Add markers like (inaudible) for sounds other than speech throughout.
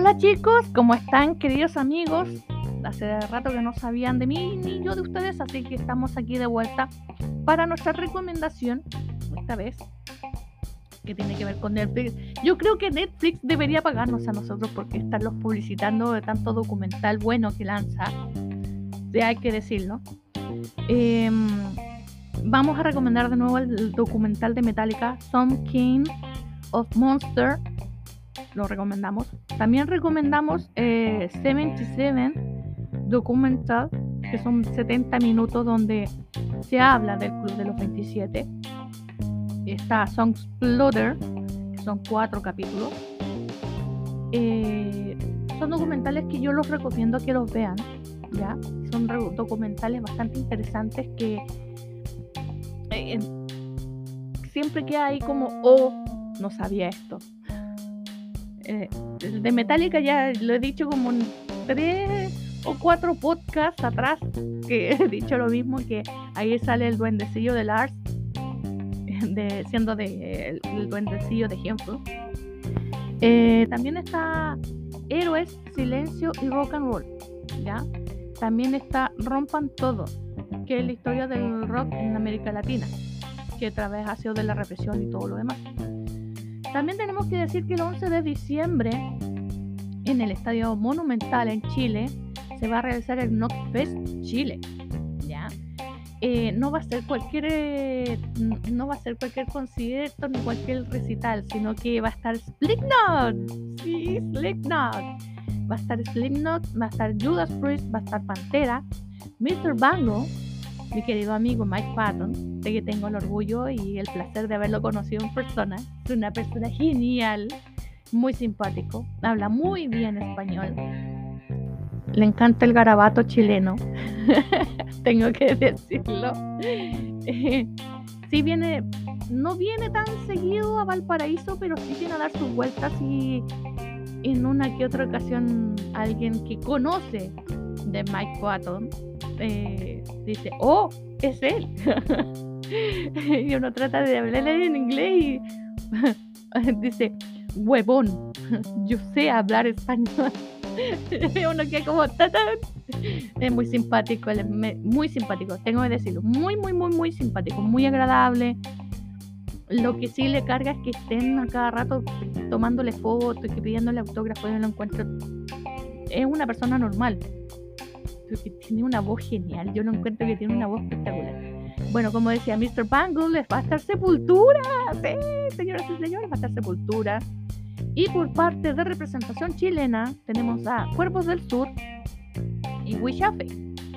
Hola chicos, ¿cómo están queridos amigos? Hace rato que no sabían de mí ni yo de ustedes, así que estamos aquí de vuelta para nuestra recomendación, esta vez, que tiene que ver con Netflix. Yo creo que Netflix debería pagarnos a nosotros porque estarlos publicitando de tanto documental bueno que lanza, ya hay que decirlo. Em, vamos a recomendar de nuevo el documental de Metallica, Some King of Monster. Lo recomendamos. También recomendamos eh, 77 Documental, que son 70 minutos donde se habla del Club de los 27. Está Song Exploder, que son cuatro capítulos. Eh, son documentales que yo los recomiendo que los vean. ¿ya? Son documentales bastante interesantes que eh, siempre queda ahí como, oh, no sabía esto. Eh, de Metallica ya lo he dicho como tres o cuatro podcasts atrás que (laughs) he dicho lo mismo que ahí sale el duendecillo de Lars de, siendo de, el, duendecillo de ejemplo eh, también está Héroes, Silencio y Rock and Roll ¿ya? también está Rompan Todo que es la historia del rock en América Latina que otra vez ha sido de la represión y todo lo demás también tenemos que decir que el 11 de diciembre en el Estadio Monumental en Chile se va a realizar el Knockfest Chile. ¿ya? Eh, no va a ser cualquier eh, no va a ser cualquier concierto ni cualquier recital, sino que va a estar Slipknot. Sí, Slipknot. Va a estar Slipknot, va a estar Judas Priest, va a estar Pantera, Mr. Bango, mi querido amigo Mike Patton, de que tengo el orgullo y el placer de haberlo conocido en persona. Es una persona genial, muy simpático, habla muy bien español. Le encanta el garabato chileno, (laughs) tengo que decirlo. sí viene, no viene tan seguido a Valparaíso, pero sí viene a dar sus vueltas y en una que otra ocasión alguien que conoce de Mike Patton eh, dice, oh, es él. (laughs) y uno trata de hablarle en inglés y (laughs) dice, huevón, yo sé hablar español. (laughs) uno que como es muy simpático, es muy simpático, tengo que decirlo, muy, muy, muy, muy simpático, muy agradable. Lo que sí le carga es que estén a cada rato tomándole fotos y pidiéndole autógrafos, yo lo encuentro. Es una persona normal, que tiene una voz genial. Yo lo encuentro que tiene una voz espectacular. Bueno, como decía Mr. Bangle, va a estar sepultura. Sí, señoras y señores, va a estar sepultura. Y por parte de representación chilena, tenemos a Cuerpos del Sur y Wishafe.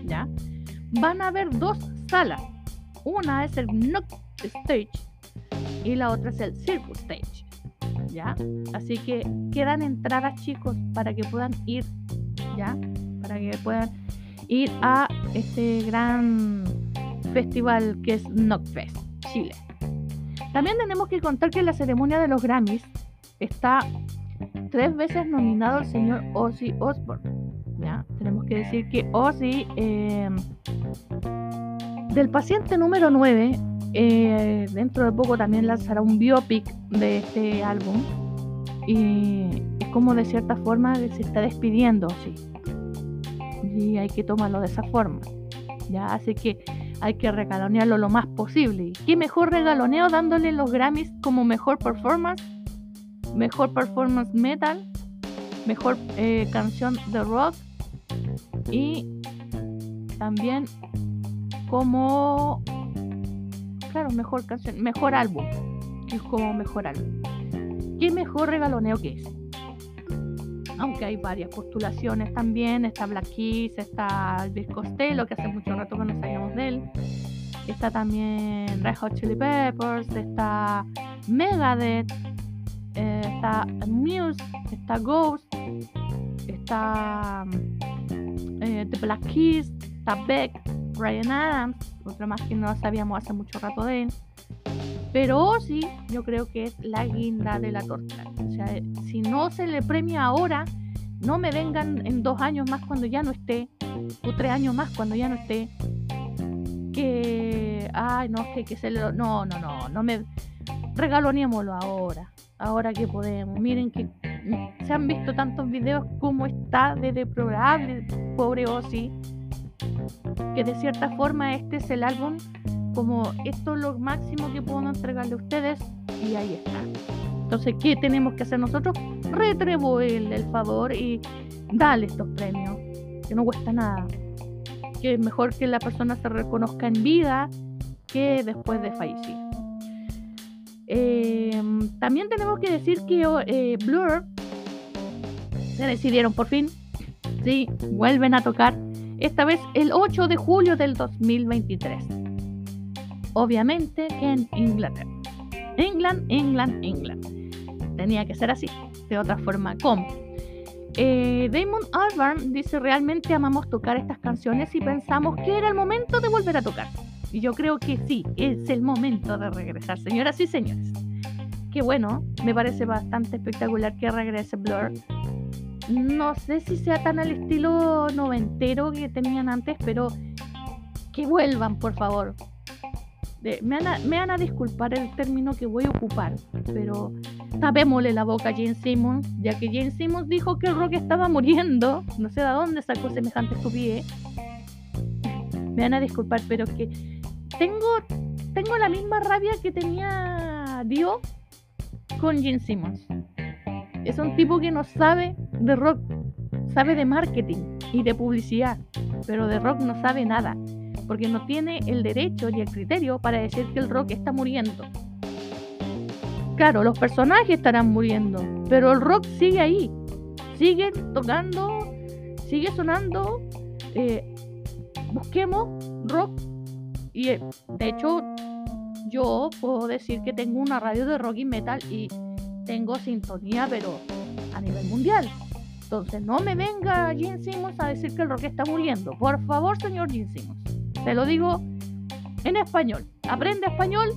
¿Ya? Van a haber dos salas. Una es el Nook Stage y la otra es el Circus Stage. ¿Ya? Así que quedan entradas, chicos, para que puedan ir. ¿Ya? Para que puedan ir a este gran festival que es Knockfest, Chile. También tenemos que contar que en la ceremonia de los Grammys está tres veces nominado el señor Ozzy Osbourne. ¿ya? Tenemos que decir que Ozzy, em, del paciente número 9, eh, dentro de poco también lanzará un biopic de este álbum. Y es como de cierta forma se está despidiendo, sí y hay que tomarlo de esa forma. ¿ya? Así que hay que regalonearlo lo más posible. ¿Y qué mejor regaloneo dándole los Grammys como mejor performance, mejor performance metal, mejor eh, canción de rock y también como, claro, mejor canción, mejor álbum, es como mejor álbum. ¿Qué mejor regaloneo que es? Aunque hay varias postulaciones también. Está Black Keys, está Elvis Costello, que hace mucho rato que no sabíamos de él. Está también Red Hot Chili Peppers, está Megadeth, eh, está Muse, está Ghost, está eh, The Black Keys, está Beck, Brian Adams, otro más que no sabíamos hace mucho rato de él. Pero sí, yo creo que es la guinda de la torta. O sea, si no se le premia ahora, no me vengan en dos años más cuando ya no esté, o tres años más cuando ya no esté. Que, ay, no, que, que se lo. No, no, no, no me. Regalonémoslo ahora, ahora que podemos. Miren que se han visto tantos videos como está de deplorable, pobre Ozzy, que de cierta forma este es el álbum como esto es lo máximo que puedo entregarle a ustedes y ahí está. Entonces, ¿qué tenemos que hacer nosotros? Retribuirle el favor y darle estos premios, que no cuesta nada. Que es mejor que la persona se reconozca en vida que después de fallecer. Em, también tenemos que decir que eh, Blur se decidieron por fin. Sí, vuelven a tocar. Esta vez el 8 de julio del 2023. Obviamente en Inglaterra. England, England, England. Tenía que ser así. De otra forma, ¿cómo? Eh, Damon Albarn dice: Realmente amamos tocar estas canciones y pensamos que era el momento de volver a tocar. Y yo creo que sí, es el momento de regresar, señoras y señores. Qué bueno, me parece bastante espectacular que regrese Blur. No sé si sea tan al estilo noventero que tenían antes, pero que vuelvan, por favor. Me, van a, disculpar el término que voy a ocupar, pero tapémosle la boca a Jane Simmons, ya que Jane Simmons dijo que el rock estaba muriendo. No sé de dónde sacó semejante estupidez. Me van a disculpar, pero que tengo, tengo la misma rabia que tenía Dio con Gene Simmons. Es un tipo que no sabe de rock, sabe de marketing y de publicidad, pero de rock no sabe nada, porque no tiene el derecho y el criterio para decir que el rock está muriendo. Claro, los personajes estarán muriendo, pero el rock sigue ahí, sigue tocando, sigue sonando. Eh, busquemos rock y eh, de hecho, yo puedo decir que tengo una radio de rock y metal y tengo sintonía, pero a nivel mundial. Entonces, no me venga Gene Simmons a decir que el rock está muriendo. Por favor, señor Gene Simmons. Te lo digo en español. Aprende español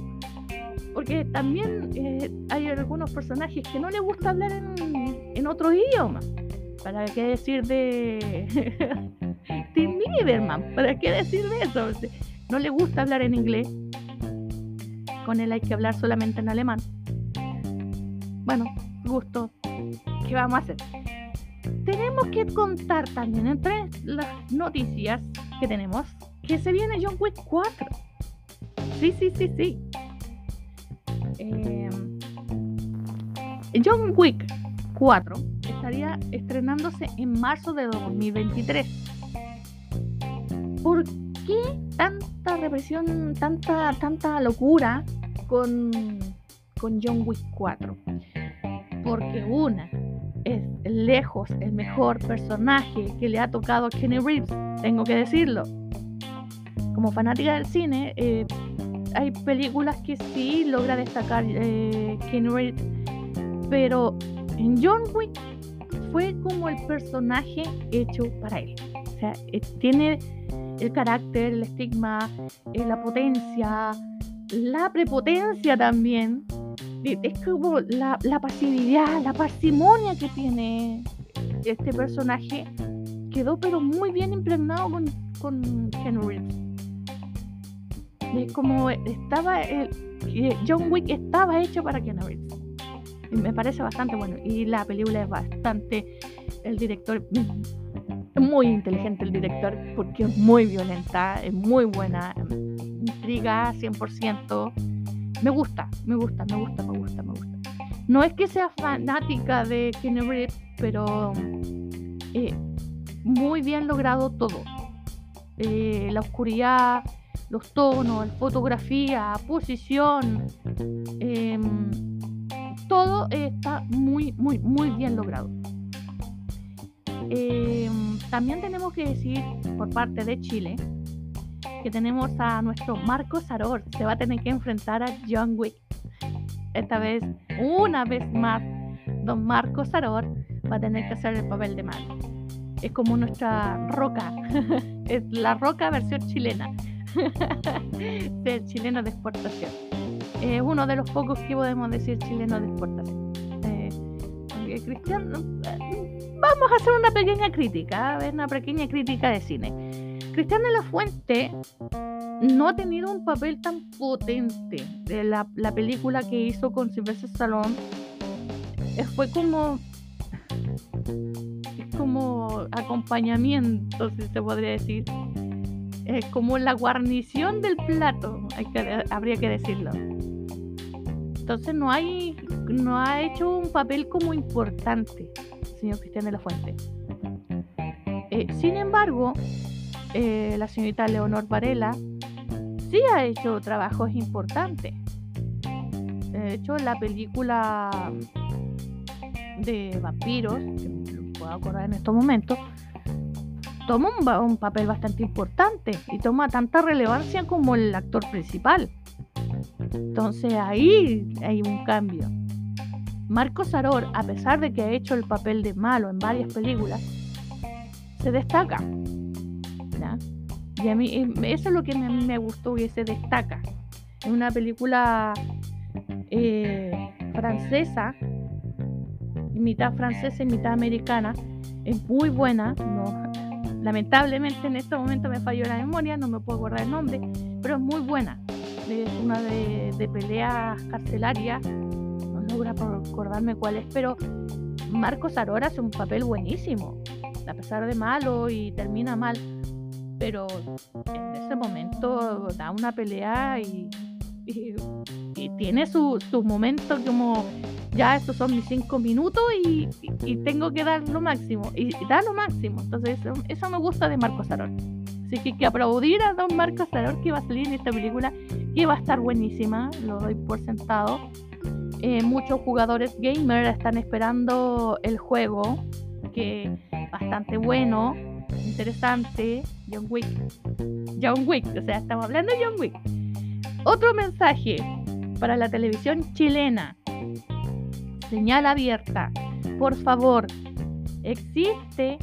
porque también eh, hay algunos personajes que no les gusta hablar en, en otro idioma. ¿Para qué decir de (laughs) Tim Lieberman? ¿Para qué decir de eso? no le gusta hablar en inglés. Con él hay que hablar solamente en alemán. Bueno, gusto. ¿Qué vamos a hacer? Tenemos que contar también entre las noticias que tenemos que se viene John Wick 4. Sí, sí, sí, sí. Em, John Wick 4 estaría estrenándose en marzo de 2023. ¿Por qué tanta represión, tanta, tanta locura con, con John Wick 4? Porque una es lejos el mejor personaje que le ha tocado a Kenny Reeves, tengo que decirlo. Como fanática del cine, eh, hay películas que sí logra destacar eh, Kenny Reeves, pero en John Wick fue como el personaje hecho para él. O sea, eh, tiene el carácter, el estigma, eh, la potencia, la prepotencia también. Es como la, pasividad, la parsimonia que tiene este personaje quedó pero muy bien impregnado con, con Henry. Es como estaba, el, John Wick estaba hecho para Ken Reeves. me parece bastante bueno. Y la película es bastante. El director muy inteligente el director porque es muy violenta, es muy buena, intriga 100%. Me gusta, me gusta, me gusta, me gusta, me gusta. No es que sea fanática de Kenny Reeves, pero eh, muy bien logrado todo. Eh, la oscuridad, los tonos, fotografía, posición, em, todo está muy, muy, muy bien logrado. Em, también tenemos que decir por parte de Chile que tenemos a nuestro Marco Saror. Se va a tener que enfrentar a John Wick. Esta vez, una vez más, don Marco Saror va a tener que hacer el papel de malo. Es como nuestra roca. (laughs) es la roca versión chilena. (laughs) del chileno de exportación. Es uno de los pocos que podemos decir chileno de exportación. Eh, Cristian vamos a hacer una pequeña crítica, una pequeña crítica de cine. Cristian de la Fuente no ha tenido un papel tan potente de la, película que hizo con Sylvester Stallone. Eh, fue como acompañamiento, si se podría decir. Es como la guarnición del plato, hay que, habría que decirlo. Entonces no hay, no ha hecho un papel como importante, señor Cristian de la Fuente. Eh, sin embargo, eh, la señorita Leonor Varela sí ha hecho trabajos importantes. De hecho, la película de vampiros, puedo acordar en estos momentos, toma un, papel bastante importante y toma tanta relevancia como el actor principal. Entonces ahí hay un cambio. Marco Saror, a pesar de que ha hecho el papel de malo en varias películas, se destaca. Y a mí eso es lo que me, me gustó y se destaca. Es una película eh, francesa, mitad francesa y mitad americana. Es muy buena. No, lamentablemente en este momento me falló la memoria, no me puedo acordar el nombre, pero es muy buena. Es una de, de peleas carcelarias. No logro acordarme cuál es, pero Marcos Arora hace un papel buenísimo. A pesar de malo y termina mal, pero en ese momento da una pelea y, tiene su, su momento como ya estos son mis cinco minutos y, tengo que dar lo máximo y, da lo máximo entonces eso, me gusta de Marcos Saror así que que aplaudir a don Marcos Saror que va a salir en esta película que va a estar buenísima lo doy por sentado eh, muchos jugadores gamer están esperando el juego que bastante bueno interesante, John Wick. John Wick, o sea, estamos hablando de John Wick. Otro mensaje para la televisión chilena. Señal abierta. Por favor, existe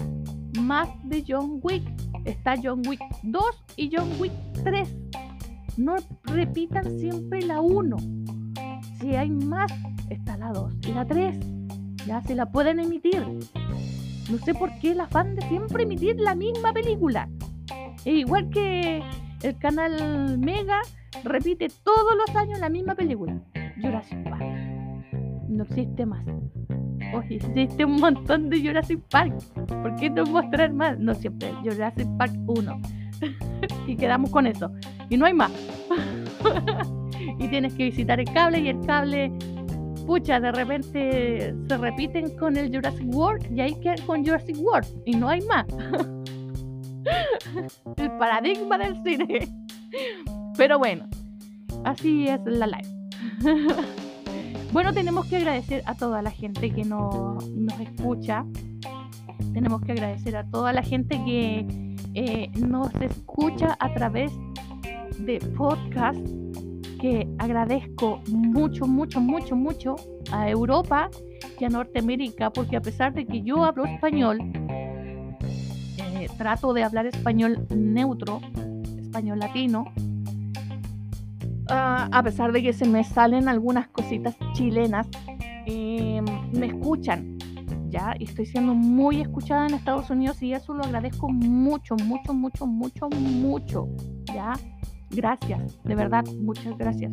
más de John Wick. Está John Wick 2 y John Wick 3. No repitan siempre la 1. Si hay más, está la 2 y la 3. Ya se la pueden emitir. No sé por qué el afán de siempre emitir la misma película. Es igual que el canal Mega repite todos los años la misma película. Jurassic Park. No existe más. Oye, existe un montón de Jurassic Park. ¿Por qué no mostrar más? No siempre. Jurassic Park 1. (laughs) y quedamos con eso. Y no hay más. (laughs) y tienes que visitar el cable y el cable pucha, de repente se repiten con el Jurassic World y hay que con Jurassic World y no hay más. (laughs) el paradigma del cine. Pero bueno, así es la live. Bueno, tenemos que agradecer a toda la gente que nos escucha. Tenemos que agradecer a toda la gente que eh, nos escucha a través de podcast que agradezco mucho, mucho, mucho, mucho a Europa y a Norteamérica, porque a pesar de que yo hablo español, eh, trato de hablar español neutro, español latino, ah, a pesar de que se me salen algunas cositas chilenas, em, me escuchan, ¿ya? Estoy siendo muy escuchada en Estados Unidos y eso lo agradezco mucho, mucho, mucho, mucho, mucho, ¿ya? Gracias, de verdad, muchas gracias.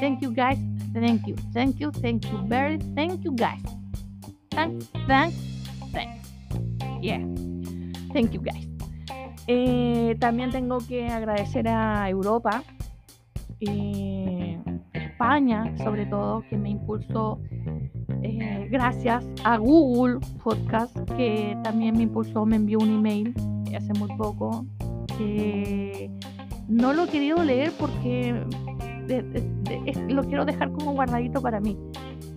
Thank you guys, thank you, thank you, thank you, very, thank you guys. Thanks, thanks, thanks. Yeah, thank you guys. Eh, también tengo que agradecer a Europa, eh, España sobre todo, que me impulsó. Eh, gracias a Google Podcast, que también me impulsó, me envió un email hace muy poco. que no lo he querido leer porque lo quiero dejar como guardadito para mí.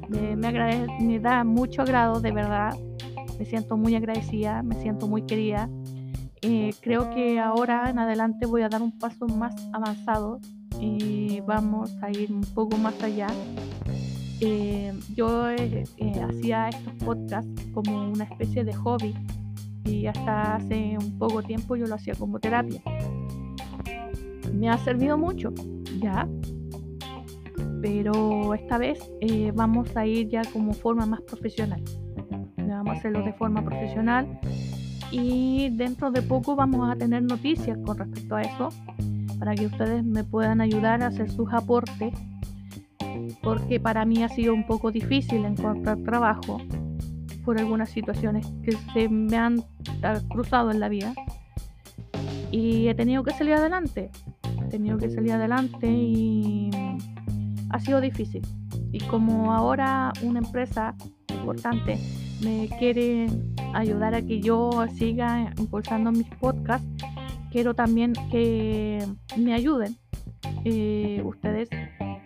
Me, me da mucho agrado, de verdad. Me siento muy agradecida, me siento muy querida. Eh, creo que ahora en adelante voy a dar un paso más avanzado y vamos a ir un poco más allá. Eh, yo eh, hacía estos podcasts como una especie de hobby y hasta hace un poco tiempo yo lo hacía como terapia me ha servido mucho, ¿ya? Pero esta vez eh, vamos a ir ya como forma más profesional. Vamos a hacerlo de forma profesional y dentro de poco vamos a tener noticias con respecto a eso para que ustedes me puedan ayudar a hacer sus aportes porque para mí ha sido un poco difícil encontrar trabajo por algunas situaciones que se me han cruzado en la vida y he tenido que salir adelante. He tenido que salir adelante y ha sido difícil. Y como ahora una empresa importante me quiere ayudar a que yo siga impulsando mis podcasts, quiero también que me ayuden eh, ustedes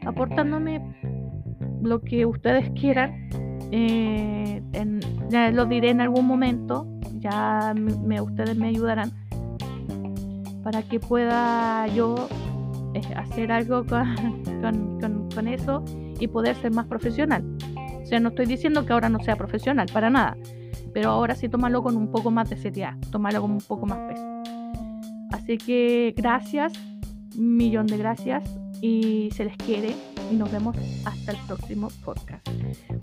aportándome lo que ustedes quieran. Eh, ya lo diré en algún momento, ya me, ustedes me ayudarán para que pueda yo eh, hacer algo (laughs) con, con, eso y poder ser más profesional. O sea, no estoy diciendo que ahora no sea profesional, para nada, pero ahora sí tomarlo con un poco más de seriedad, tomarlo con un poco más peso. Así que gracias, millón de gracias y se les quiere y nos vemos hasta el próximo podcast.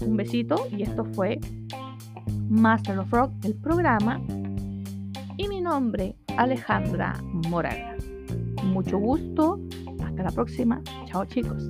Un besito y esto fue Master of Rock, el programa. Y mi nombre, Alejandra Moraga. Mucho gusto. Hasta la próxima. Chao chicos.